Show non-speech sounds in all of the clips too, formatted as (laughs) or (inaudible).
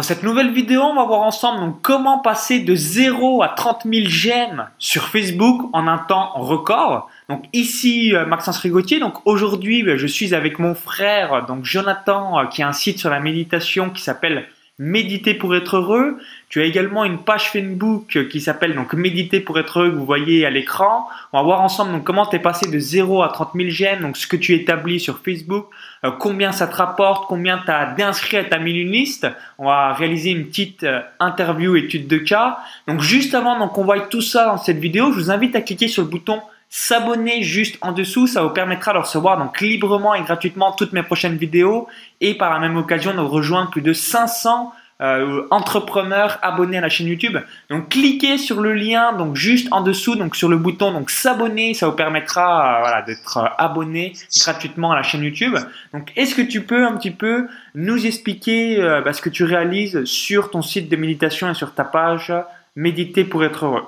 Dans cette nouvelle vidéo, on va voir ensemble donc, comment passer de 0 à 30 000 j'aime sur Facebook en un temps record. Donc ici euh, Maxence Rigotier. Donc aujourd'hui, ben, je suis avec mon frère donc Jonathan euh, qui a un site sur la méditation qui s'appelle Méditer pour être heureux. Tu as également une page Facebook qui s'appelle donc Méditer pour être heureux que vous voyez à l'écran. On va voir ensemble donc comment tu es passé de 0 à 30 000 j'aime, donc ce que tu établis sur Facebook, euh, combien ça te rapporte, combien tu as d'inscrits à ta mailing list. On va réaliser une petite euh, interview étude de cas. Donc juste avant donc on voit tout ça dans cette vidéo, je vous invite à cliquer sur le bouton s'abonner juste en dessous. Ça vous permettra de recevoir donc librement et gratuitement toutes mes prochaines vidéos et par la même occasion de rejoindre plus de 500 euh, entrepreneurs abonnés à la chaîne YouTube. Donc cliquez sur le lien donc juste en dessous donc sur le bouton donc s'abonner, ça vous permettra euh, voilà d'être euh, abonné gratuitement à la chaîne YouTube. Donc est-ce que tu peux un petit peu nous expliquer bah, ce que tu réalises sur ton site de méditation et sur ta page méditer pour être heureux?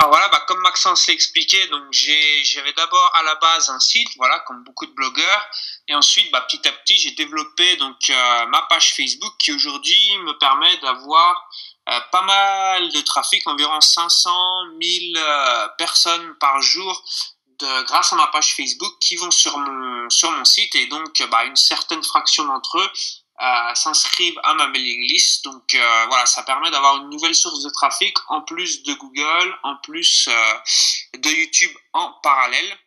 Alors voilà, bah, comme Maxence l'a expliqué, donc j'avais d'abord à la base un site, voilà, comme beaucoup de blogueurs, et ensuite, bah, petit à petit, j'ai développé donc euh, ma page Facebook qui aujourd'hui me permet d'avoir euh, pas mal de trafic, environ 500 000 euh, personnes par jour grâce à ma page Facebook qui vont sur mon sur mon site. Et donc bah, une certaine fraction d'entre eux euh, s'inscrivent à ma mailing list. Donc euh, voilà, ça permet d'avoir une nouvelle source de trafic en plus de Google, en plus euh, de YouTube en parallèle.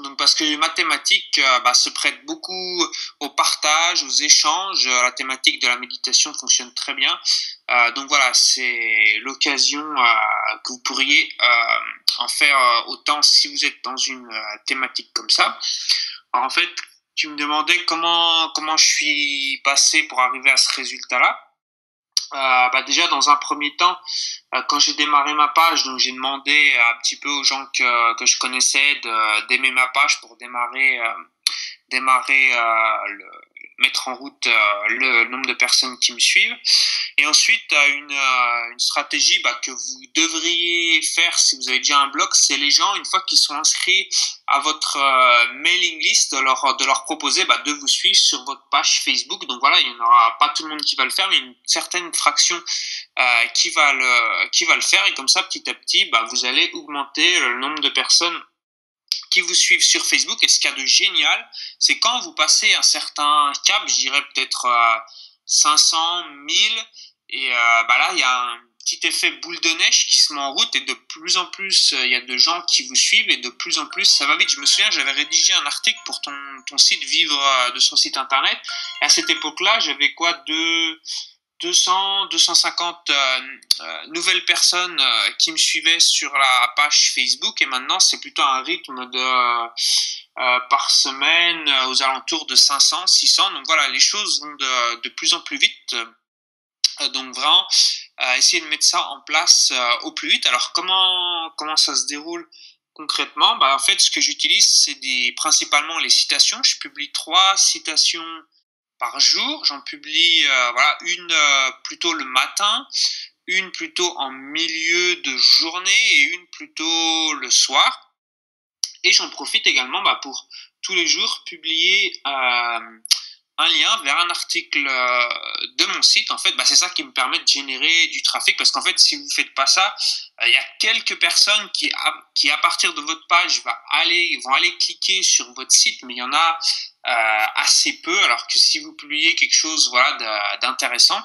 Donc parce que les mathématiques bah, se prêtent beaucoup au partage, aux échanges. La thématique de la méditation fonctionne très bien. donc voilà, c'est l'occasion que vous pourriez en faire autant si vous êtes dans une thématique comme ça. En fait, tu me demandais comment, comment je suis passé pour arriver à ce résultat-là. Euh, bah déjà dans un premier temps, euh, quand j'ai démarré ma page, donc j'ai demandé un petit peu aux gens que, que je connaissais d'aimer ma page pour démarrer euh, démarrer le, mettre en route euh, le nombre de personnes qui me suivent. Et ensuite, une, euh, une stratégie bah, que vous devriez faire si vous avez déjà un blog, c'est les gens, une fois qu'ils sont inscrits à votre euh, mailing list, de leur, de leur proposer bah, de vous suivre sur votre page Facebook. Donc voilà, il n'y en aura pas tout le monde qui va le faire, mais une certaine fraction qui, va le, qui va le faire. Et comme ça, petit à petit, bah, vous allez augmenter le nombre de personnes qui vous suivent sur Facebook. Et ce qu'il y a de génial, c'est quand vous passez un certain cap, je dirais peut-être à 500, 1000, et euh, bah là, il y a un petit effet boule de neige qui se met en route et de plus en plus, euh, il y a de gens qui vous suivent et de plus en plus, ça va vite. Je me souviens, j'avais rédigé un article pour ton, ton site Vivre euh, de son site internet. Et à cette époque-là, j'avais quoi deux 200, 250 euh, euh, nouvelles personnes euh, qui me suivaient sur la page Facebook et maintenant c'est plutôt un rythme de par semaine aux alentours de 500, 600. Donc voilà, les choses vont de, de plus en plus vite. donc vraiment, essayer de mettre ça en place au plus vite. Alors comment comment ça se déroule concrètement? Bah, En fait, ce que j'utilise, c'est principalement les citations. Je publie trois citations par jour. J'en publie euh, voilà une euh, plutôt le matin, une plutôt en milieu de journée et une plutôt le soir. Et j'en profite également bah, pour tous les jours publier euh, un lien vers un article de mon site. En fait, bah, c'est ça qui me permet de générer du trafic parce qu'en fait, si vous faites pas ça, il y a quelques personnes qui, à, qui à partir de votre page vont aller cliquer sur votre site, mais il y en a assez peu, alors que si vous publiez quelque chose voilà, d'intéressant,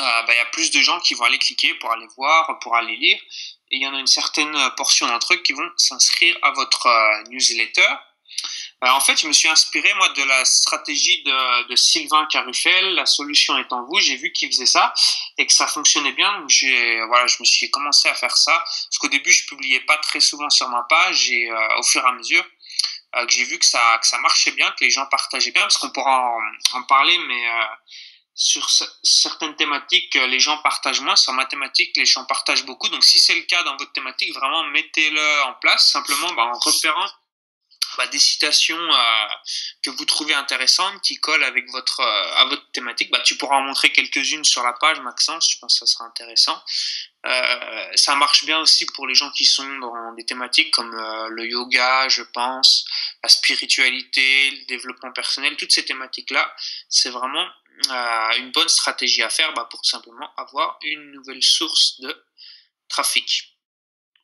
euh, bah, il y a plus de gens qui vont aller cliquer pour aller voir, pour aller lire, et il y en a une certaine portion d'entre eux qui vont s'inscrire à votre euh, newsletter. en fait, je me suis inspiré moi de la stratégie de, de Sylvain Carufel, la solution est en vous. J'ai vu qu'il faisait ça et que ça fonctionnait bien. Donc j'ai voilà, je me suis commencé à faire ça. Parce qu'au début, je publiais pas très souvent sur ma page et au fur et à mesure, euh, que j'ai vu que ça, que ça marchait bien, que les gens partageaient bien, parce qu'on pourra en, parler, mais euh, sur certaines thématiques, euh, les gens partagent moins. Sur ma thématique, les gens partagent beaucoup. Donc, si c'est le cas dans votre thématique, vraiment mettez-le en place, simplement bah, en repérant bah, des citations euh, que vous trouvez intéressantes, qui collent avec votre euh, à votre thématique. Bah, tu pourras en montrer quelques-unes sur la page, Maxence. Je pense que ça sera intéressant. Euh, ça marche bien aussi pour les gens qui sont dans des thématiques comme le yoga, je pense, la spiritualité, le développement personnel, toutes ces thématiques-là, c'est vraiment une bonne stratégie à faire bah, pour simplement avoir une nouvelle source de trafic.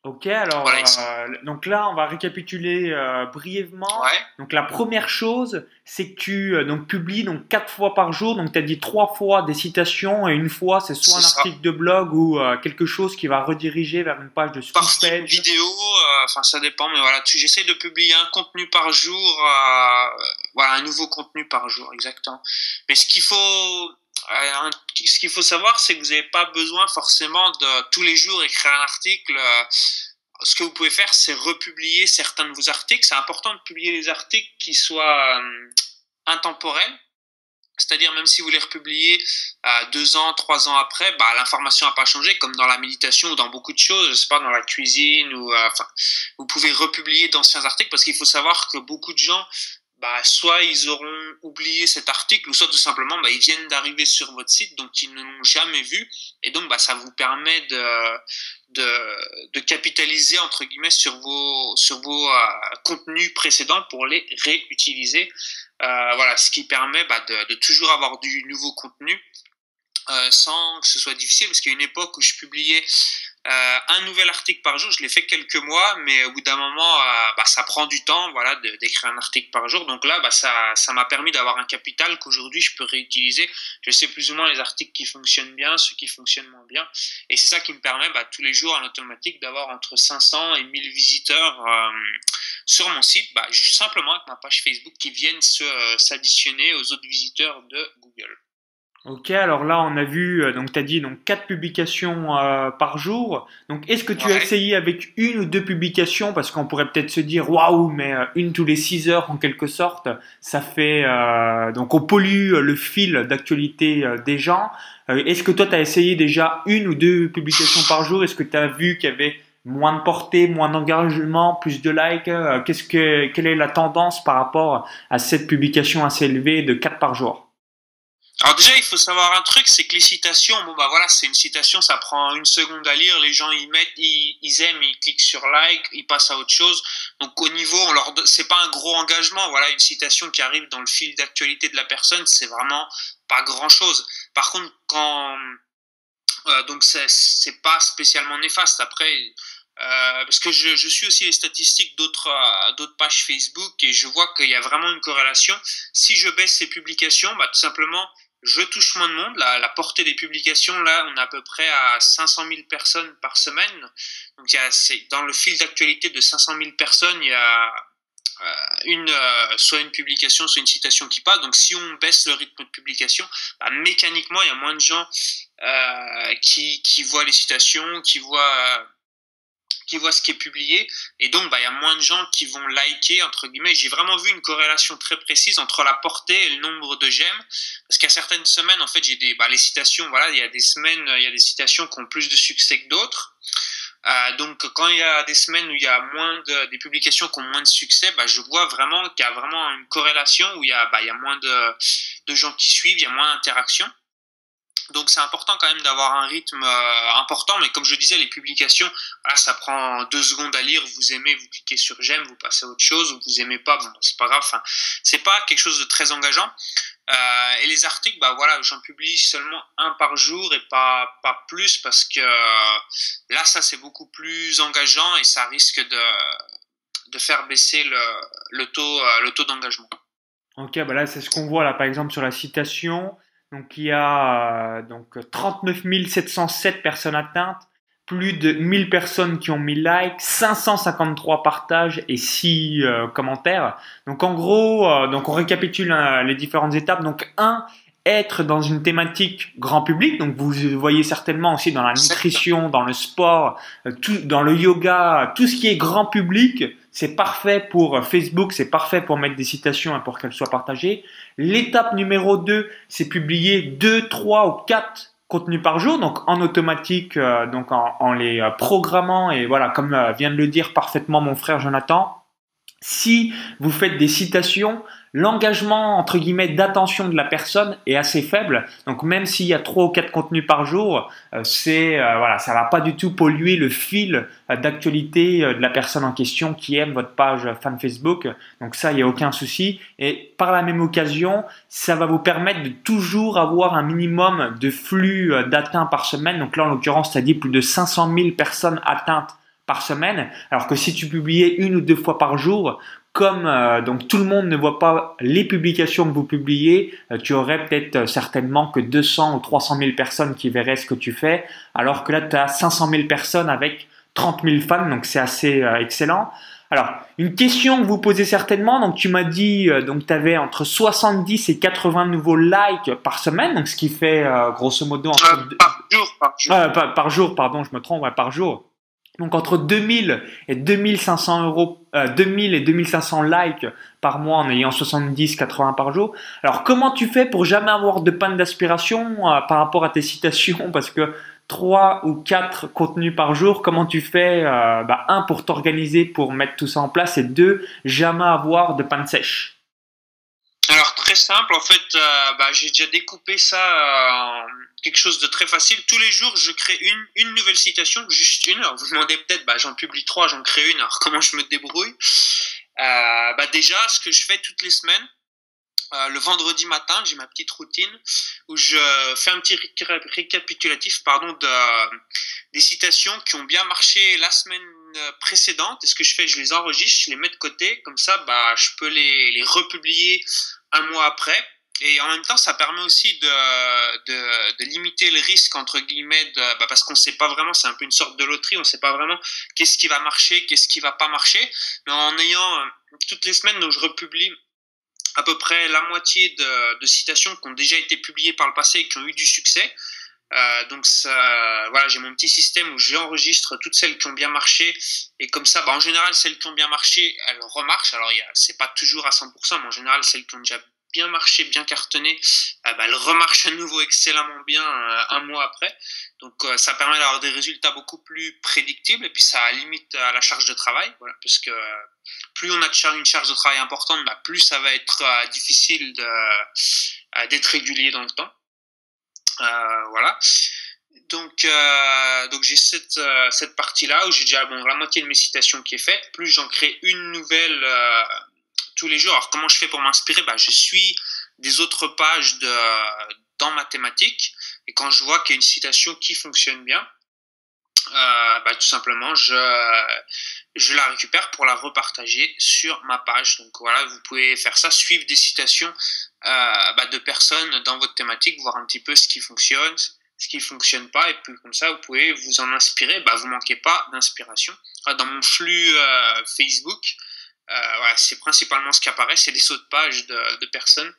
Ok, alors euh, donc là on va récapituler euh, brièvement. Donc la première chose, c'est que tu euh, donc publies donc quatre fois par jour. Donc tu as dit trois fois des citations et une fois c'est soit un article de blog ou quelque chose qui va rediriger vers une page de Par une vidéo, enfin ça dépend, mais voilà, j'essaie de publier un contenu par jour, voilà un nouveau contenu par jour, exactement. Mais ce qu'il faut ce qu'il faut savoir, c'est que vous n'avez pas besoin forcément de tous les jours écrire un article. Euh, ce que vous pouvez faire, c'est republier certains de vos articles. C'est important de publier les articles qui soient euh, intemporels. C'est-à-dire, même si vous les republiez deux ans, trois ans après, bah, l'information n'a pas changé, comme dans la méditation ou dans beaucoup de choses, je sais pas, dans la cuisine, ou, vous pouvez republier d'anciens articles parce qu'il faut savoir que beaucoup de gens bah, soit ils auront oublié cet article, ou soit tout simplement, bah, ils viennent d'arriver sur votre site, donc ils ne l'ont jamais vu, et donc bah, ça vous permet de, de, de capitaliser entre guillemets sur vos, sur vos euh, contenus précédents pour les réutiliser. Euh, voilà, ce qui permet bah, de, de, toujours avoir du nouveau contenu euh, sans que ce soit difficile, parce qu'il y a une époque où je publiais euh, un nouvel article par jour, je l'ai fait quelques mois, mais au bout d'un moment, euh, bah, ça prend du temps, voilà, d'écrire un article par jour. Donc là, bah, ça, m'a permis d'avoir un capital qu'aujourd'hui je peux réutiliser. Je sais plus ou moins les articles qui fonctionnent bien, ceux qui fonctionnent moins bien, et c'est ça qui me permet bah, tous les jours en automatique d'avoir entre 500 et 1000 visiteurs euh, sur mon site, bah, simplement avec ma page Facebook qui viennent s'additionner aux autres visiteurs de Google. Ok, alors là on a vu, euh, donc tu as dit donc quatre publications euh, par jour. Donc est-ce que tu as essayé avec une ou deux publications? Parce qu'on pourrait peut-être se dire waouh, mais euh, une tous les six heures en quelque sorte, ça fait donc on pollue le fil d'actualité des gens. est-ce que toi tu as essayé déjà une ou deux publications par jour? Est-ce que tu as vu qu'il y avait moins de portée, moins d'engagement, plus de likes? Qu'est-ce que quelle est la tendance par rapport à cette publication assez élevée de quatre par jour? Alors déjà, il faut savoir un truc, c'est que les citations, bon bah voilà, c'est une citation, ça prend une seconde à lire, les gens ils mettent, ils, aiment, ils cliquent sur like, ils passent à autre chose. Donc au niveau, on leur, c'est pas un gros engagement. Voilà, une citation qui arrive dans le fil d'actualité de la personne, c'est vraiment pas grand chose. Par contre, quand euh, donc c'est pas spécialement néfaste. Après, euh, parce que je, je, suis aussi les statistiques d'autres euh, d'autres pages Facebook et je vois qu'il y a vraiment une corrélation. Si je baisse ces publications, bah, tout simplement, je touche moins de monde. La, la, portée des publications, là, on est à peu près à 500 000 personnes par semaine. Donc, il y a, dans le fil d'actualité de 500 000 personnes, il y a euh, une, euh, soit une publication, soit une citation qui passe. Donc, si on baisse le rythme de publication, bah, mécaniquement, il y a moins de gens euh, qui, qui voient les citations, qui voient qui voient ce qui est publié. Et donc bah il y a moins de gens qui vont liker entre guillemets. J'ai vraiment vu une corrélation très précise entre la portée et le nombre de j'aime. Parce qu'à certaines semaines en fait j'ai des bah, les citations voilà il y a des semaines il y a des citations qui ont plus de succès que d'autres. Euh, donc quand il y a des semaines où il y a moins de des publications qui ont moins de succès bah, je vois vraiment qu'il y a vraiment une corrélation où il y a bah, il y a moins de de gens qui suivent il y a moins d'interactions donc c'est important quand même d'avoir un rythme euh, important, mais comme je disais, les publications, voilà, ça prend deux secondes à lire. Vous aimez, vous cliquez sur j'aime, vous passez à autre chose, ou vous aimez pas, bon, c'est pas grave. Enfin, c'est pas quelque chose de très engageant. Euh, et les articles, bah voilà, j'en publie seulement un par jour et pas pas plus parce que euh, là, ça c'est beaucoup plus engageant et ça risque de de faire baisser le, le taux le taux d'engagement. Ok, bah là c'est ce qu'on voit là, par exemple sur la citation donc il y a euh, donc 39 707 personnes atteintes, plus de 1000 personnes qui ont mis like, 553 partages et 6 euh, commentaires. Donc en gros, euh, donc on récapitule les différentes étapes. Donc 1, être dans une thématique grand public. Donc vous voyez certainement aussi dans la nutrition, dans le sport, tout, dans le yoga, tout ce qui est grand public, c'est parfait pour Facebook, c'est parfait pour mettre des citations et pour qu'elles soient partagées. L'étape numéro 2, c'est publier 2, 3 ou 4 contenus par jour, donc en automatique, euh, donc en, les euh, programmant. Et voilà, comme euh, vient de le dire parfaitement mon frère Jonathan, Si vous faites des citations, l'engagement entre guillemets d'attention de la personne est assez faible. Donc même s'il y a trois ou quatre contenus par jour, euh, c'est euh, voilà, ça va pas du tout polluer le fil euh, d'actualité de la personne en question qui aime votre page fan Facebook. Donc ça, il n'y a aucun souci. Et par la même occasion, ça va vous permettre de toujours avoir un minimum de flux d'atteintes par semaine. Donc là, en l'occurrence, ça dit plus de 500 000 personnes atteintes par semaine, alors que si tu publiais une ou deux fois par jour, comme euh, donc tout le monde ne voit pas les publications que vous publiez, euh, tu aurais peut-être euh, certainement que 200 ou 300 000 personnes qui verraient ce que tu fais, alors que là tu as 500 000 personnes avec 30 000 fans, donc c'est assez excellent. Alors, une question que vous posez certainement, donc tu m'as dit, donc tu avais entre 70 et 80 nouveaux likes par semaine, donc ce qui fait grosso modo entre... par jour, par jour. par, jour, pardon, je me trompe, par jour. Donc entre 2000 et 2500 euros, 2000 euh, et 2500 likes par mois en ayant 70-80 par jour. Alors comment tu fais pour jamais avoir de panne d'aspiration euh, par rapport à tes citations? Parce que 3 ou 4 contenus par jour, comment tu fais euh, bah, Un, pour t'organiser, pour mettre tout ça en place, et deux, jamais avoir de panne sèche? Très simple, en fait, bah, j'ai déjà découpé ça en quelque chose de très facile. Tous les jours, je crée une, nouvelle citation, juste une. Vous vous demandez peut-être, bah, j'en publie trois, j'en crée une. Alors, (laughs) comment je me débrouille euh, bah, Déjà, ce que je fais toutes les semaines, euh, le vendredi matin, j'ai ma petite routine où je fais un petit récapitulatif pardon, de, des citations qui ont bien marché la semaine précédente. Et ce que je fais, je les enregistre, je les mets de côté. Comme ça, je peux les republier un mois après et en même temps, ça permet aussi de, de, de limiter le risque, entre guillemets, bah parce qu'on ne sait pas vraiment, c'est un peu une sorte de loterie, on ne sait pas vraiment qu'est-ce qui va marcher, qu'est-ce qui va pas marcher. Mais en ayant euh, toutes les semaines, donc je republie à peu près la moitié de, de citations qui ont déjà été publiées par le passé et qui ont eu du succès. Euh, donc ça, voilà, j'ai mon petit système où j'enregistre toutes celles qui ont bien marché et comme ça, bah, en général celles qui ont bien marché, elles remarchent. Alors c'est pas toujours à 100%, mais en général celles qui ont déjà bien marché, bien cartonné, euh, bah, elle remarche à nouveau excellemment bien euh, un mois après. Donc euh, ça permet d'avoir des résultats beaucoup plus prédictibles et puis ça limite la charge de travail, voilà, parce que plus on a une charge de travail importante, bah, plus ça va être difficile d'être régulier dans le temps. Voilà. Donc, donc j'ai cette, cette partie-là où j'ai déjà bon, la moitié de mes citations qui est faite, plus j'en crée une nouvelle tous les jours. Alors, comment je fais pour m'inspirer? Bah, Je suis des autres pages de, dans mathématiques et quand je vois qu'il y a une citation qui fonctionne bien, euh, bah, tout simplement, je, je la récupère pour la repartager sur ma page. Donc voilà, vous pouvez faire ça, suivre des citations euh, bah, de personnes dans votre thématique, voir un petit peu ce qui fonctionne, ce qui fonctionne pas, et puis comme ça, vous pouvez vous en inspirer. Bah, vous manquez pas d'inspiration. Dans mon flux euh, Facebook, euh, c'est principalement ce qui apparaît, c'est des sauts de page de, personnes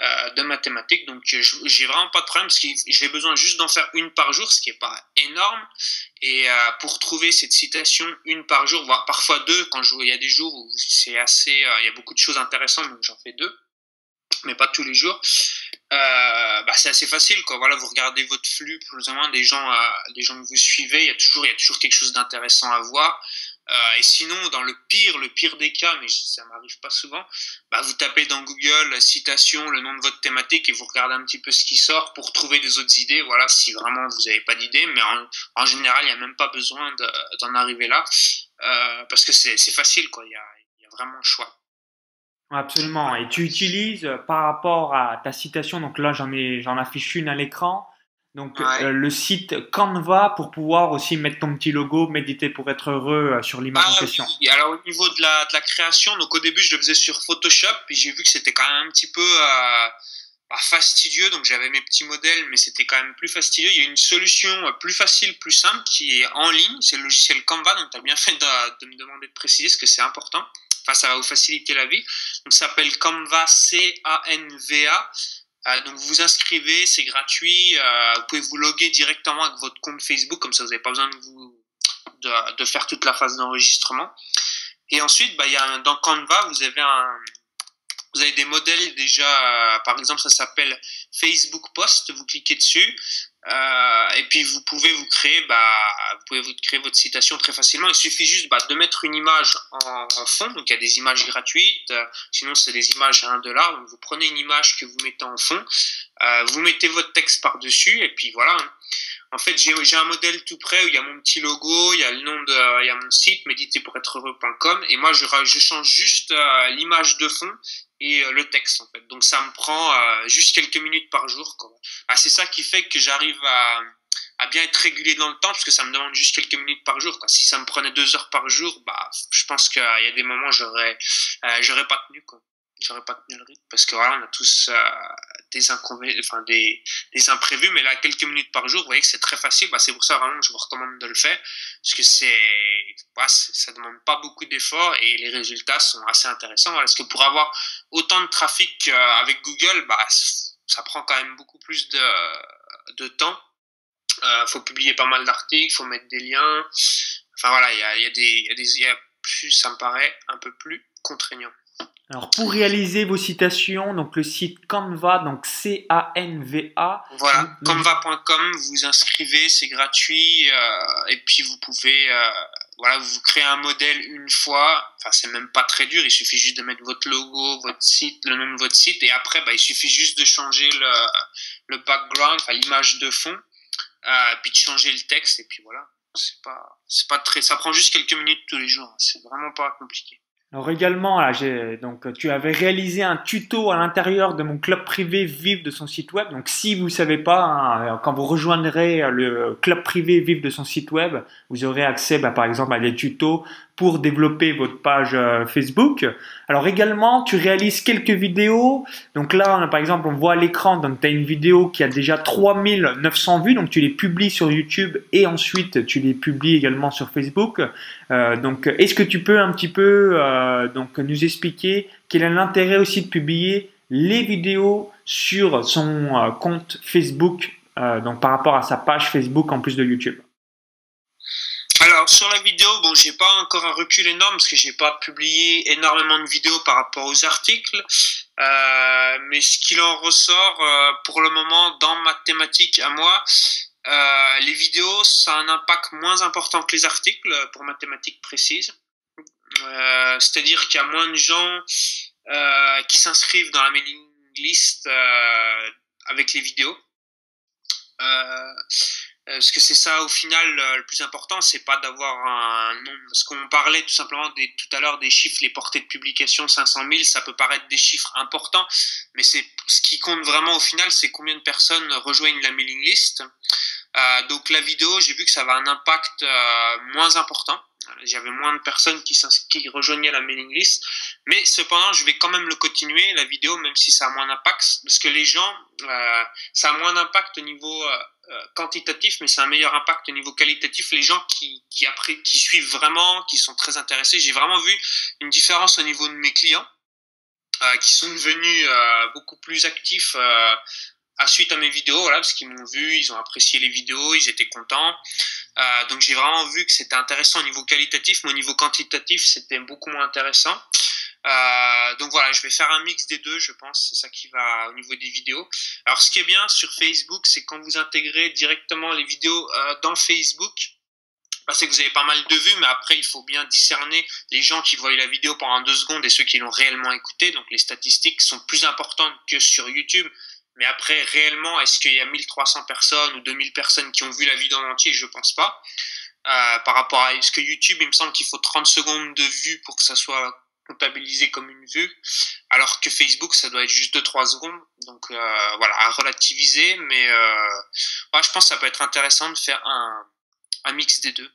euh, de mathématiques. Donc j'ai vraiment pas de problème parce que j'ai besoin juste d'en faire une par jour, ce qui est pas énorme. Et euh, pour trouver cette citation une par jour, voire parfois deux, quand il y a des jours où c'est assez, il y a beaucoup de choses intéressantes, donc j'en fais deux, mais pas tous les jours. bah, c'est assez facile quoi voilà vous regardez votre flux plus ou moins des gens des gens que vous suivez il y a toujours il y a toujours quelque chose d'intéressant à voir euh, et sinon, dans le pire, le pire des cas, mais ça m'arrive pas souvent, bah, vous tapez dans Google citation, le nom de votre thématique et vous regardez un petit peu ce qui sort pour trouver des autres idées. Voilà, si vraiment vous n'avez pas d'idées, mais en, général, il n'y a même pas besoin d'en arriver là euh, parce que c'est facile, quoi. Il y a, vraiment le choix. Absolument. Et tu utilises par rapport à ta citation, donc là j'en affiche une à l'écran. Donc euh, le site Canva pour pouvoir aussi mettre ton petit logo, méditer pour être heureux euh, sur l'image en ah question. Alors au niveau de la, de la, création, donc au début je le faisais sur Photoshop, puis j'ai vu que c'était quand même un petit peu euh, bah, fastidieux, donc j'avais mes petits modèles, mais c'était quand même plus fastidieux. Il y a une solution plus facile, plus simple qui est en ligne, c'est le logiciel Canva, donc tu as bien fait de, de, me demander de préciser ce que c'est important. Enfin, ça va vous faciliter la vie. Donc ça s'appelle Canva, C-A-N-V-A. Euh, donc vous vous inscrivez, c'est gratuit. Euh, vous pouvez vous loguer directement avec votre compte Facebook, comme ça vous n'avez pas besoin de, faire toute la phase d'enregistrement. Et ensuite, bah, y a dans Canva, vous avez un, vous avez des modèles déjà, euh, par exemple, ça s'appelle Facebook Post. Vous cliquez dessus. Euh, et puis vous pouvez vous créer, bah, vous pouvez vous créer votre citation très facilement. Il suffit juste bah, de mettre une image en, fond. Donc il y a des images gratuites. Euh, sinon c'est des images à 1 dollar. Donc vous prenez une image que vous mettez en fond, euh, vous mettez votre texte par dessus et puis voilà. En fait j'ai un modèle tout prêt où il y a mon petit logo, il y a le nom de, il y a mon site méditer et moi je, change juste euh, l'image de fond et euh, le texte en fait. Donc ça me prend juste quelques minutes par jour. Ah, c'est ça qui fait que j'arrive à, bien être régulé dans le temps parce que ça me demande juste quelques minutes par jour. Si ça me prenait deux heures par jour, bah je pense qu'il y a des moments j'aurais j'aurais pas tenu. J'aurais pas tenu le rythme parce que voilà on a tous euh, des inconvénients, enfin des, imprévus, mais là quelques minutes par jour, vous voyez que c'est très facile. Bah, c'est pour ça vraiment que je vous recommande de le faire parce que c'est bah, ça demande pas beaucoup d'efforts et les résultats sont assez intéressants. Parce que pour avoir autant de trafic euh, avec Google, bah, ça prend quand même beaucoup plus de, de temps. Euh, faut publier pas mal d'articles, faut mettre des liens. Enfin voilà, il y a, y a, des, y a des y a plus, ça me paraît un peu plus contraignant. Alors pour réaliser vos citations, donc le site Canva, donc C-A-N-V-A. Voilà, canva.com, vous inscrivez, c'est gratuit, euh, et puis vous pouvez, euh, voilà, vous créez un modèle une fois. Enfin, c'est même pas très dur, il suffit juste de mettre votre logo, votre site, le nom de votre site, et après, bah, il suffit juste de changer le, le background, enfin l'image de fond, euh, puis de changer le texte, et puis voilà. C'est pas, c'est pas très, ça prend juste quelques minutes tous les jours. Hein. C'est vraiment pas compliqué. Alors également, là, donc tu avais réalisé un tuto à l'intérieur de mon club privé Vive de son site web. Donc si vous savez pas, hein, quand vous rejoindrez le club privé Vive de son site web, vous aurez accès, bah, par exemple, à des tutos pour développer votre page euh, Facebook. Alors également, tu réalises quelques vidéos. Donc là, on a, par exemple, on voit à l'écran, donc tu as une vidéo qui a déjà 3900 vues, donc tu les publies sur YouTube et ensuite tu les publies également sur Facebook. Euh, donc est-ce que tu peux un petit peu euh, donc nous expliquer quel est l'intérêt aussi de publier les vidéos sur son compte Facebook, donc par rapport à sa page Facebook en plus de YouTube? Alors sur la vidéo, bon, j'ai pas encore un recul énorme parce que j'ai pas publié énormément de vidéos par rapport aux articles, euh, mais ce qu'il en ressort euh, pour le moment dans ma thématique à moi, euh, les vidéos, ça a un impact moins important que les articles pour ma thématique précise. Euh, C'est-à-dire qu'il y a moins de gens euh, qui s'inscrivent dans la mailing list euh, avec les vidéos. Euh, parce que c'est ça au final euh, le plus important, c'est pas d'avoir un nombre. Parce qu'on parlait tout simplement des, tout à l'heure des chiffres, les portées de publication 500 000, ça peut paraître des chiffres importants, mais c'est ce qui compte vraiment au final, c'est combien de personnes rejoignent la mailing list. Euh, donc la vidéo, j'ai vu que ça avait un impact euh, moins important. J'avais moins de personnes qui, qui rejoignaient la mailing list, mais cependant, je vais quand même le continuer la vidéo, même si ça a moins d'impact, parce que les gens, euh, ça a moins d'impact au niveau euh, quantitatif, mais c'est un meilleur impact au niveau qualitatif. Les gens qui, qui, qui suivent vraiment, qui sont très intéressés, j'ai vraiment vu une différence au niveau de mes clients, euh, qui sont devenus euh, beaucoup plus actifs euh, suite à mes vidéos, parce qu'ils m'ont vu, ils ont apprécié les vidéos, ils étaient contents. Euh, donc j'ai vraiment vu que c'était intéressant au niveau qualitatif, mais au niveau quantitatif, c'était beaucoup moins intéressant. Euh, donc voilà, je vais faire un mix des deux, je pense, c'est ça qui va au niveau des vidéos. Alors ce qui est bien sur Facebook, c'est quand vous intégrez directement les vidéos euh, dans Facebook, bah, c'est que vous avez pas mal de vues, mais après il faut bien discerner les gens qui voient la vidéo pendant deux secondes et ceux qui l'ont réellement écouté. Donc les statistiques sont plus importantes que sur YouTube. Mais après, réellement, est-ce qu'il y a 1300 personnes ou 2000 personnes qui ont vu la vidéo en entier? Je pense pas. Euh, par rapport à est-ce que YouTube, il me semble qu'il faut 30 secondes de vue pour que ça soit comptabilisé comme une vue, alors que Facebook, ça doit être juste 2-3 secondes. Donc euh, voilà, à relativiser, mais euh, ouais, je pense que ça peut être intéressant de faire un, un mix des deux.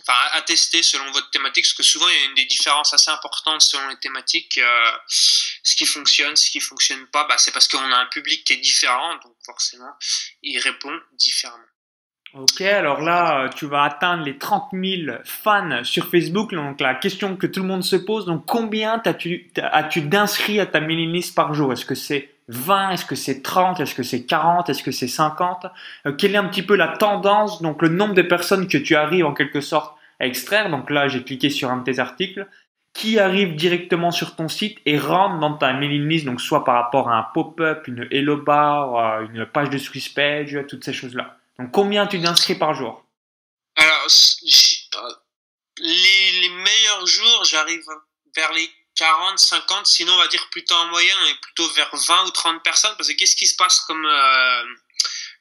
Enfin, à tester selon votre thématique, parce que souvent il y a une des différences assez importantes selon les thématiques. Euh, ce qui fonctionne, ce qui fonctionne pas, bah, c'est parce qu'on a un public qui est différent, donc forcément, il répond différemment. Ok, alors là, tu vas atteindre les 30 000 fans sur Facebook. Donc la question que tout le monde se pose, donc combien as-tu as-tu d'inscrits à ta mailing list par jour? Est-ce que c'est 20 Est-ce que c'est 30 Est-ce que c'est 40 Est-ce que c'est 50 euh, Quelle est un petit peu la tendance Donc le nombre de personnes que tu arrives en quelque sorte à extraire? Donc là, j'ai cliqué sur un de tes articles. qui arrivent directement sur ton site et rentrent dans ta mailing list, donc soit par rapport à un pop-up, une hello bar, une page de Swiss page, toutes ces choses-là. Donc combien tu t'inscris par jour? Alors, les, les meilleurs jours, j'arrive vers les 40, 50, sinon on va dire plutôt en moyenne, on est plutôt vers 20 ou 30 personnes, parce que qu'est-ce qui se passe comme, euh,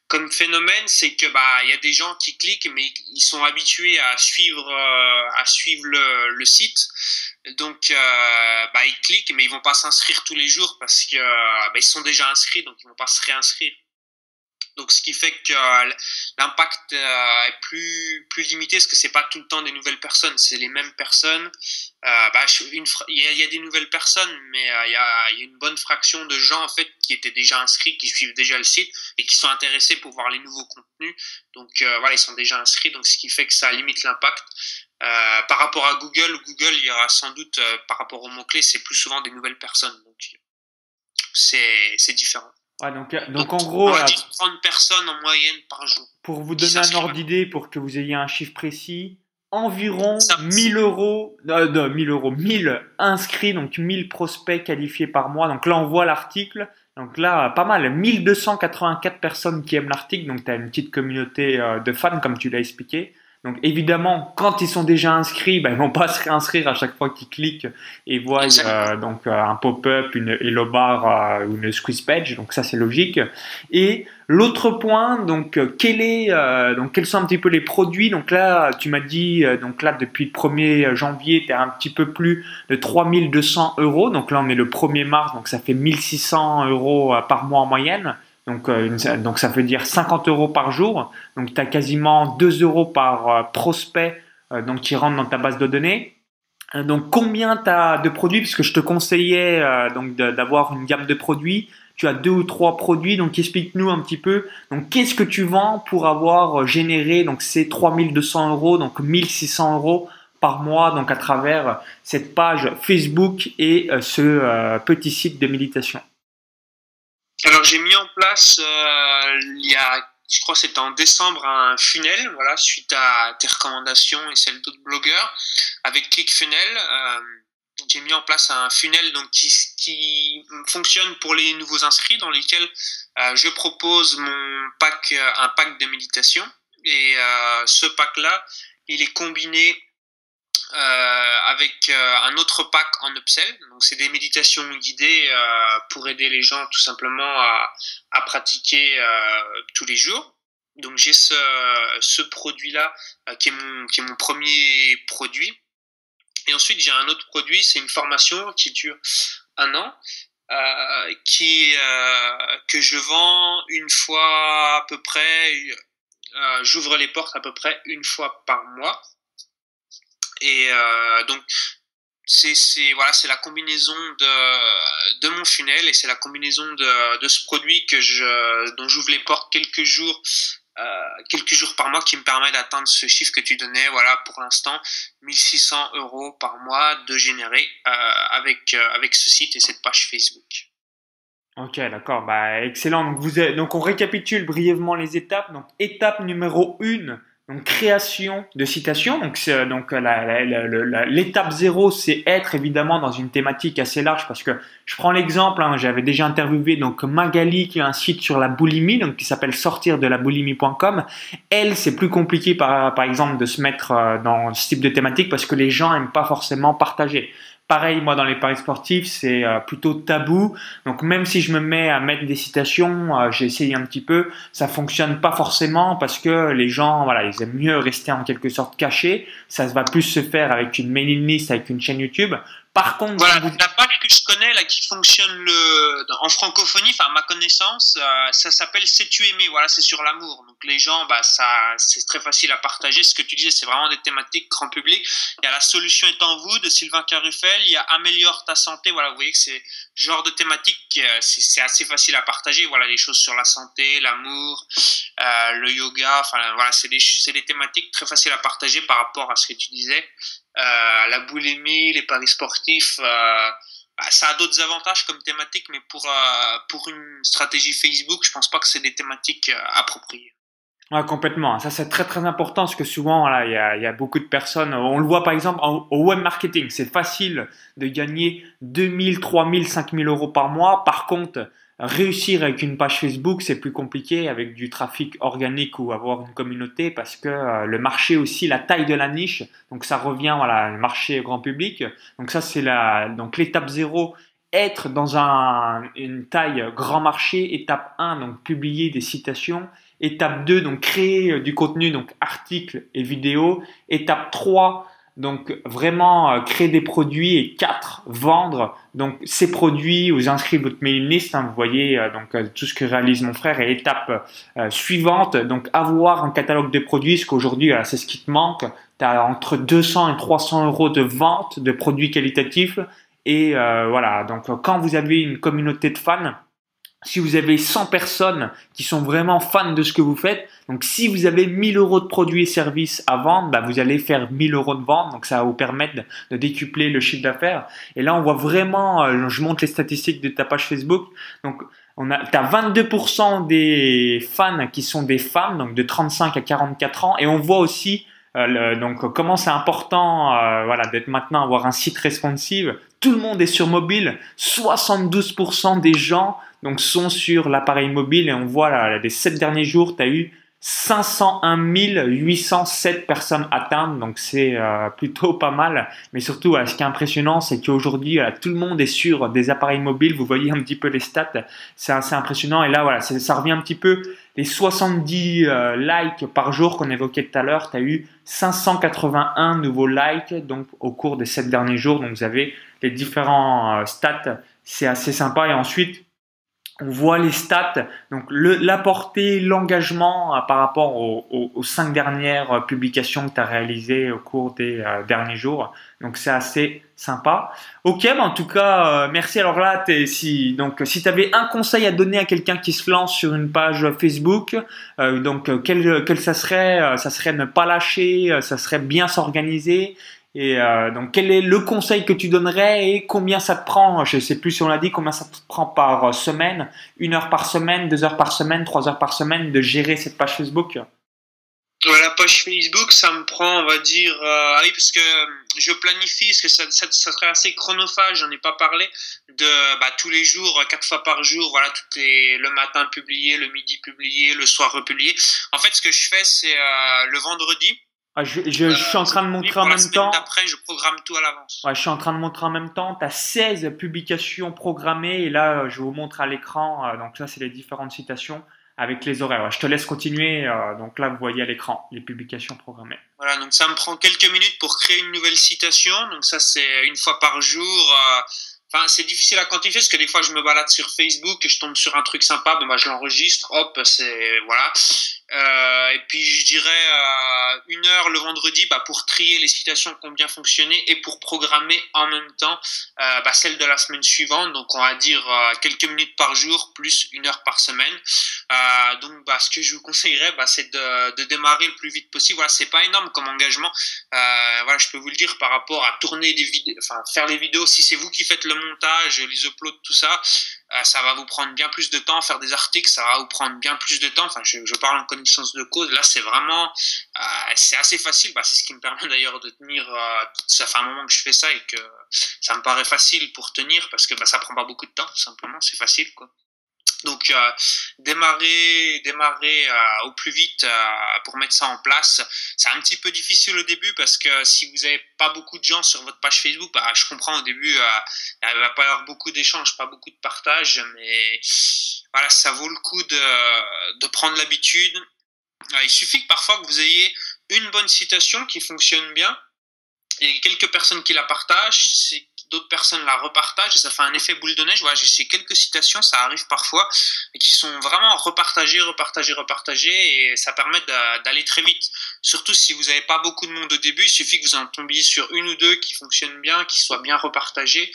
comme phénomène, c'est que bah il y a des gens qui cliquent, mais ils sont habitués à suivre, euh, à suivre le, le site, donc euh, bah ils cliquent, mais ils vont pas s'inscrire tous les jours parce que bah, ils sont déjà inscrits, donc ils vont pas se réinscrire. Donc, ce qui fait que euh, l'impact euh, est plus limité, parce que c'est pas tout le temps des nouvelles personnes, c'est les mêmes personnes. Euh, bah, il y, a, des nouvelles personnes, mais il y, a, une bonne fraction de gens en fait qui étaient déjà inscrits, qui suivent déjà le site et qui sont intéressés pour voir les nouveaux contenus. Donc voilà, ils sont déjà inscrits, donc ce qui fait que ça limite l'impact. par rapport à Google, Google, il y aura sans doute par rapport aux mots clés, c'est plus souvent des nouvelles personnes, donc c'est différent. Ouais, donc, euh, donc, en gros. 30 personnes en moyenne par jour. Pour vous donner un ordre d'idée, pour que vous ayez un chiffre précis, environ 1000 euros, euh, non, 1000 euros, 1000 inscrits, donc 1000 prospects qualifiés par mois. Donc là, on voit l'article. Donc là, pas mal, 1284 personnes qui aiment l'article. Donc tu as une petite communauté euh, de fans, comme tu l'as expliqué. Donc évidemment, quand ils sont déjà inscrits, ben, ils vont pas se réinscrire à chaque fois qu'ils cliquent et voient euh, donc euh, un pop-up, une hello bar euh, ou une squeeze page. Donc ça c'est logique. Et l'autre point, donc quel est, donc quels sont un petit peu les produits? Donc là, tu m'as dit, donc là depuis le 1er janvier, tu es un petit peu plus de 3200 euros. Donc là on est le 1er mars, donc ça fait 1600 euros par mois en moyenne. Donc, euh, donc ça veut dire 50 euros par jour. Donc tu as quasiment 2 euros par euh, prospect euh, donc, qui rentre dans ta base de données. Donc combien tu as de produits? Puisque je te conseillais donc d'avoir une gamme de produits. Tu as deux ou trois produits. Donc explique-nous un petit peu. Donc qu'est-ce que tu vends pour avoir généré donc ces 3200 euros, donc 1600 euros par mois donc à travers cette page Facebook et ce petit site de méditation? Alors j'ai mis en place euh, il y a, je crois c'était en décembre, un funnel, voilà, suite à tes recommandations et celles d'autres blogueurs, avec ClickFunnel. Euh, j'ai mis en place un funnel donc qui, qui fonctionne pour les nouveaux inscrits, dans lesquels euh, je propose mon pack, un pack de méditation. Et euh, ce pack-là, il est combiné euh, avec euh, un autre pack en upsell. Donc c'est des méditations guidées euh, pour aider les gens tout simplement à, pratiquer tous les jours. Donc j'ai ce, produit-là qui, est mon, premier produit. Et ensuite j'ai un autre produit, c'est une formation qui dure un an. Que je vends une fois à peu près j'ouvre les portes à peu près une fois par mois et euh, donc c'est voilà c'est la combinaison de de mon funnel et c'est la combinaison de de ce produit que je dont j'ouvre les portes quelques jours euh, quelques jours par mois qui me permet d'atteindre ce chiffre que tu donnais voilà pour l'instant 1600 euros par mois de générer euh, avec avec ce site et cette page Facebook Ok, d'accord, bah excellent. Donc, vous donc on récapitule brièvement les étapes. Donc étape numéro 1, donc création de citations. Donc, donc l'étape zéro, c'est être évidemment dans une thématique assez large parce que je prends l'exemple, hein, j'avais déjà interviewé donc Magali qui a un site sur la boulimie, donc qui s'appelle sortir de la boulimie.com. Elle, c'est plus compliqué par, par exemple de se mettre euh, dans ce type de thématique parce que les gens aiment pas forcément partager. Pareil, moi, dans les paris sportifs, c'est euh, plutôt tabou. Donc, même si je me mets à mettre des citations, euh, j'ai essayé un petit peu, ça fonctionne pas forcément parce que les gens, voilà, ils aiment mieux rester en quelque sorte cachés. Ça va plus se faire avec une mailing list, avec une chaîne YouTube. Par contre, voilà, la page que je connais là qui fonctionne le en francophonie, enfin ma connaissance, euh, ça s'appelle C'est tu aimé. Voilà, c'est sur l'amour. Donc les gens, bah ça, c'est très facile à partager. Ce que tu disais, c'est vraiment des thématiques grand public. Il y a la solution est en vous de Sylvain Caruffel. Il y a améliore ta santé. Voilà, vous voyez que c'est genre de thématique, c'est assez facile à partager. Voilà, les choses sur la santé, l'amour, euh, le yoga. Enfin voilà, c'est des des thématiques très faciles à partager par rapport à ce que tu disais. Euh, la boulimie, les paris sportifs, euh, bah, ça a d'autres avantages comme thématique, mais pour, euh, pour une stratégie Facebook, je pense pas que c'est des thématiques appropriées. Ouais, complètement. Ça, c'est très, très important parce que souvent, il y, a, beaucoup de personnes. On le voit par exemple au web marketing. C'est facile de gagner 2000, 3000, 5000 euros par mois. Par contre, réussir avec une page Facebook, c'est plus compliqué avec du trafic organique ou avoir une communauté parce que euh, le marché aussi, la taille de la niche. Donc, ça revient, voilà, le marché grand public. Donc, ça, c'est la, donc l'étape zéro être dans un, une taille grand marché. Étape 1, donc publier des citations. Étape 2, donc créer euh, du contenu, donc articles et vidéos. Étape 3, donc vraiment euh, créer des produits. Et 4, vendre donc ces produits. Vous inscrivez votre mailing list. Hein, vous voyez euh, donc tout ce que réalise mon frère. Et étape suivante, donc avoir un catalogue de produits. Parce qu'aujourd'hui, c'est ce qui te manque. Tu as entre 200 et 300 euros de vente de produits qualitatifs. Et voilà, donc quand vous avez une communauté de fans, si vous avez 100 personnes qui sont vraiment fans de ce que vous faites, donc si vous avez 1000 euros de produits et services à vendre, bah vous allez faire 1000 euros de vente, donc ça va vous permettre de décupler le chiffre d'affaires. Et là, on voit vraiment, euh, je montre les statistiques de ta page Facebook, donc on a, as 22% des fans qui sont des femmes, donc de 35 à 44 ans, et on voit aussi euh, donc comment c'est important euh, voilà d'être maintenant avoir un site responsive. Tout le monde est sur mobile. 72% des gens donc sont sur l'appareil mobile et on voit là, les sept derniers jours, tu as eu 501 807 personnes atteintes, donc c'est euh, plutôt pas mal. Mais surtout, ce qui est impressionnant, c'est qu'aujourd'hui, tout le monde est sur des appareils mobiles. Vous voyez un petit peu les stats, c'est assez impressionnant. Et là, voilà, ça revient un petit peu les 70 euh, likes par jour qu'on évoquait tout à l'heure. Tu as eu 581 nouveaux likes donc au cours des 7 derniers jours. Donc vous avez les différents euh, stats, c'est assez sympa. Et ensuite, on voit les stats, donc le, la portée, l'engagement euh, par rapport aux, cinq dernières euh, publications que tu as réalisées au cours des euh, derniers jours. Donc c'est assez sympa. Ok, bah, en tout cas, merci. Alors là, si donc si tu avais un conseil à donner à quelqu'un qui se lance sur une page Facebook, donc quel, quel ça serait? Ça serait ne pas lâcher, ça serait bien s'organiser et euh, donc, quel est le conseil que tu donnerais et combien ça te prend? Je ne sais plus si on l'a dit, combien ça te prend par euh, semaine? Une heure par semaine, deux heures par semaine, trois heures par semaine de gérer cette page Facebook? La page Facebook, ça me prend, on va dire, euh, ah oui, parce que je planifie, parce que ça, ça, serait assez chronophage, j'en ai pas parlé, de bah, tous les jours, quatre fois par jour, voilà, tout est le matin publié, le midi publié, le soir republié. En fait, ce que je fais, c'est le vendredi, ah, je, je, je, suis en train de montrer en même temps. Après, je programme tout à l'avance. Ouais, je suis en train de montrer en même temps. Tu as 16 publications programmées et là, je vous montre à l'écran. Euh, donc, là, c'est les différentes citations avec les horaires. Je te laisse continuer. Euh, donc là, vous voyez à l'écran les publications programmées. Voilà, donc ça me prend quelques minutes pour créer une nouvelle citation. Donc, ça, c'est une fois par jour. Euh, Enfin, c'est difficile à quantifier parce que des fois je me balade sur Facebook et je tombe sur un truc sympa, ben, bah, je l'enregistre, hop, c'est voilà. Euh, et puis je dirais euh, une heure le vendredi bah, pour trier les citations qui ont bien fonctionné et pour programmer en même temps euh, bah, celle de la semaine suivante. Donc on va dire euh, quelques minutes par jour plus une heure par semaine. Euh, donc bah, ce que je vous conseillerais, bah, c'est de, de, démarrer le plus vite possible. Voilà, c'est pas énorme comme engagement. Euh, voilà, je peux vous le dire par rapport à tourner des vidéos, enfin faire les vidéos. Si c'est vous qui faites le montage, les uploads, tout ça, ça va vous prendre bien plus de temps. Faire des articles, ça va vous prendre bien plus de temps. Enfin, je, je parle en connaissance de cause. Là, c'est vraiment, euh, c'est assez facile. Bah, c'est ce qui me permet d'ailleurs de tenir. Euh, ça fait un moment que je fais ça et que ça me paraît facile pour tenir parce que bah, ça prend pas beaucoup de temps, tout simplement. C'est facile, quoi. Donc euh, démarrer, démarrer euh, au plus vite euh, pour mettre ça en place. C'est un petit peu difficile au début parce que si vous n'avez pas beaucoup de gens sur votre page Facebook, bah, je comprends au début, il va pas y avoir beaucoup d'échanges, pas beaucoup de partages, mais voilà, ça vaut le coup de, prendre l'habitude. Il suffit que parfois que vous ayez une bonne citation qui fonctionne bien. A quelques personnes qui la partagent, d'autres personnes la repartagent et ça fait un effet boule de neige. Voilà, j'ai quelques citations, ça arrive parfois, et qui sont vraiment repartagées, repartagées, repartagées, et ça permet d'aller très vite. Surtout si vous n'avez pas beaucoup de monde au début, il suffit que vous en tombiez sur une ou deux qui fonctionnent bien, qui soient bien repartagées.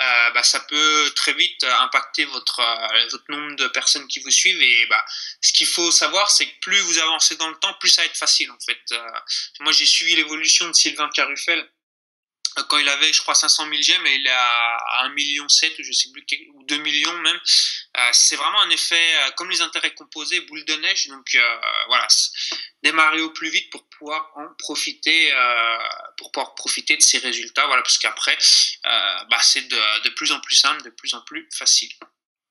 Euh, bah, ça peut très vite impacter votre, euh, votre nombre de personnes qui vous suivent. Et bah, ce qu'il faut savoir, c'est que plus vous avancez dans le temps, plus ça va être facile en fait. Euh, moi, j'ai suivi l'évolution de Sylvain Carufel quand il avait, je crois, 500 000 j'aime et il est à 1,7 million, ou je sais plus, ou 2 millions même. c'est vraiment un effet, comme les intérêts composés, boule de neige. Donc voilà, démarrer au plus vite pour pouvoir en profiter, pour pouvoir profiter de ces résultats. Voilà, parce qu'après, bah, c'est de, de plus en plus simple, de plus en plus facile.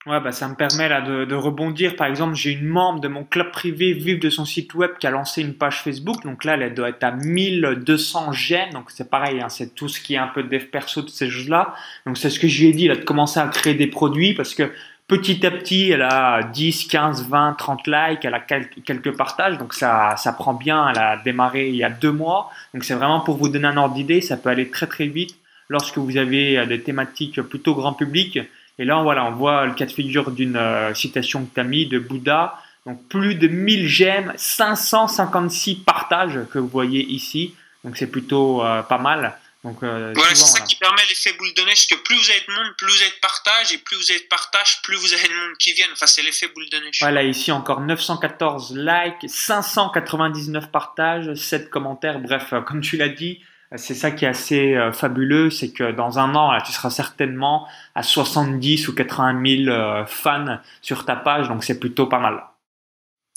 Ouais, bah ça me permet là de, de rebondir. Par exemple, j'ai une membre de mon club privé Vive de son site web qui a lancé une page Facebook. Donc là, elle doit être à 1200 gènes. Donc c'est pareil, hein, c'est tout ce qui est un peu de dev perso, de ces choses-là. Donc c'est ce que je lui ai dit, là, de commencer à créer des produits parce que petit à petit, elle a 10, 15, 20, 30 likes, elle a quelques partages. Donc ça, ça prend bien. Elle a démarré il y a deux mois. Donc c'est vraiment pour vous donner un ordre d'idée. Ça peut aller très très vite lorsque vous avez euh, des thématiques plutôt grand public et là, voilà, on voit le cas de figure d'une euh, citation que tu as mis de Bouddha. Donc plus de 1000 j'aime, 556 partages que vous voyez ici. Donc c'est plutôt euh, pas mal. Donc, euh, voilà, c'est ça qui permet l'effet boule de neige, que plus vous avez de monde, plus vous avez de partage, et plus vous avez de partage, plus vous avez de monde qui viennent. Enfin, c'est l'effet boule de neige. Voilà, ici encore 914 likes, 599 partages, 7 commentaires. Bref, comme tu l'as dit, c'est ça qui est assez euh, fabuleux, c'est que dans un an, tu seras certainement à 70 ou 80 000 euh, fans sur ta page, donc c'est plutôt pas mal.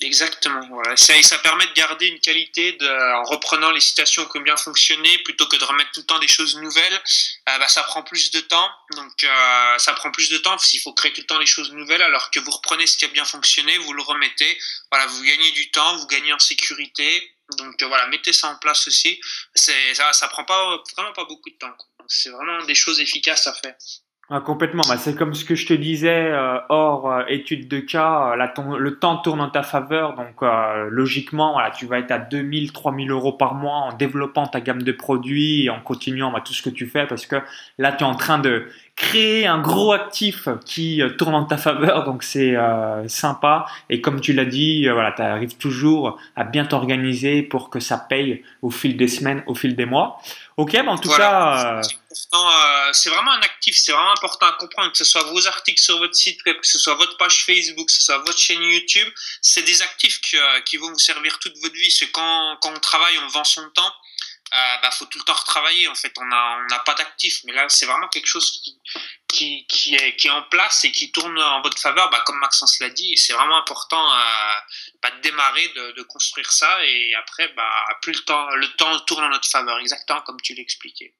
Exactement. Voilà. Ça, permet de garder une qualité de, en reprenant les citations qui ont bien fonctionné plutôt que de remettre tout le temps des choses nouvelles. Euh, bah, ça prend plus de temps. Donc, euh, ça prend plus de temps qu'il faut créer tout le temps des choses nouvelles alors que vous reprenez ce qui a bien fonctionné, vous le remettez. Voilà, vous gagnez du temps, vous gagnez en sécurité. Donc, euh, voilà, mettez ça en place aussi. Ça, ça prend pas, vraiment pas beaucoup de temps. C'est vraiment des choses efficaces à faire. Ah, complètement. Bah, c'est comme ce que je te disais, euh, hors euh, étude de cas, euh, le temps tourne en ta faveur. Donc, logiquement, voilà, tu vas être à 2000, 3000 euros par mois en développant ta gamme de produits et en continuant bah, tout ce que tu fais parce que là, tu es en train de créer un gros actif qui tourne en ta faveur. Donc, c'est sympa. Et comme tu l'as dit, voilà, tu arrives toujours à bien t'organiser pour que ça paye au fil des semaines, au fil des mois. Ok, mais en tout cas. Euh, euh, c'est vraiment un actif, c'est vraiment important à comprendre, que ce soit vos articles sur votre site web, que ce soit votre page Facebook, que ce soit votre chaîne YouTube, c'est des actifs euh, qui vont vous servir toute votre vie. C'est quand, quand on travaille, on vend son temps euh, faut tout le temps retravailler. En fait, on n'a pas d'actif. Mais là, c'est vraiment quelque chose qui, est, en place et qui tourne en votre faveur. Bah, comme Maxence l'a dit, c'est vraiment important euh, bah, de démarrer, de, construire ça. Et après, plus le temps, le temps tourne en notre faveur, exactement comme tu l'expliquais.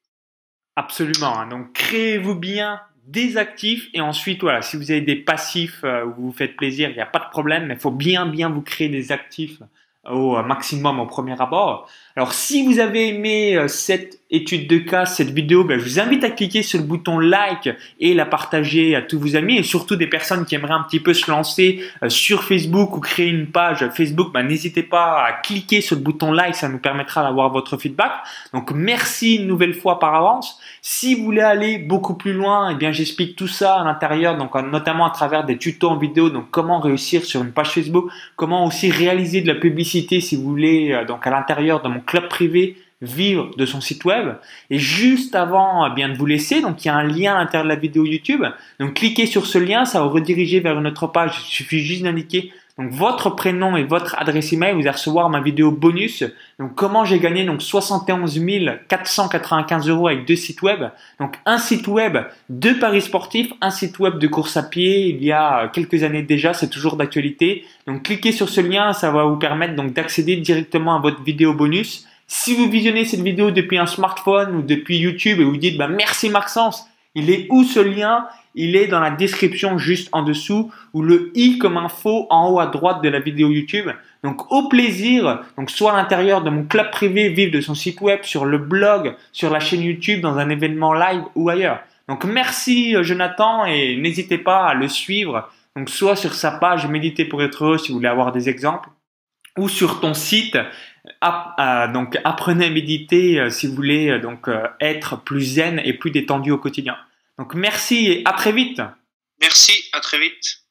Absolument. Hein. Donc, créez-vous bien des actifs et ensuite, voilà, si vous avez des passifs euh, où vous vous faites plaisir, il n'y a pas de problème, mais il faut bien, bien vous créer des actifs au maximum au premier abord. Alors si vous avez aimé euh, cette étude de cas, cette vidéo, ben, je vous invite à cliquer sur le bouton like et la partager à tous vos amis et surtout des personnes qui aimeraient un petit peu se lancer euh, sur Facebook ou créer une page Facebook, ben, n'hésitez pas à cliquer sur le bouton like, ça nous permettra d'avoir votre feedback. Donc merci une nouvelle fois par avance. Si vous voulez aller beaucoup plus loin, eh bien j'explique tout ça à l'intérieur, donc notamment à travers des tutos en vidéo, donc comment réussir sur une page Facebook, comment aussi réaliser de la publicité si vous voulez, euh, donc à l'intérieur de mon club privé vivre de son site web. Et juste avant eh bien de vous laisser, donc il y a un lien à l'intérieur de la vidéo YouTube. Donc cliquez sur ce lien, ça va vous rediriger vers une autre page. Il suffit juste d'indiquer donc votre prénom et votre adresse email, vous allez recevoir ma vidéo bonus. Donc comment j'ai gagné? Donc 71 495 euros avec deux sites web. Donc un site web de paris sportifs, un site web de course à pied. Il y a quelques années déjà, c'est toujours d'actualité. Donc cliquez sur ce lien, ça va vous permettre donc d'accéder directement à votre vidéo bonus. Si vous visionnez cette vidéo depuis un smartphone ou depuis YouTube et vous dites bah merci Maxence, il est où ce lien? Il est dans la description juste en dessous ou le i comme info en haut à droite de la vidéo YouTube. Donc au plaisir, donc soit à l'intérieur de mon club privé, vive de son site web, sur le blog, sur la chaîne YouTube, dans un événement live ou ailleurs. Donc merci euh, Jonathan et n'hésitez pas à le suivre. Donc soit sur sa page Méditer pour être heureux si vous voulez avoir des exemples, ou sur ton site euh, donc apprenez à méditer euh, si vous voulez donc être plus zen et plus détendu au quotidien. Donc merci et à très vite. Merci, à très vite.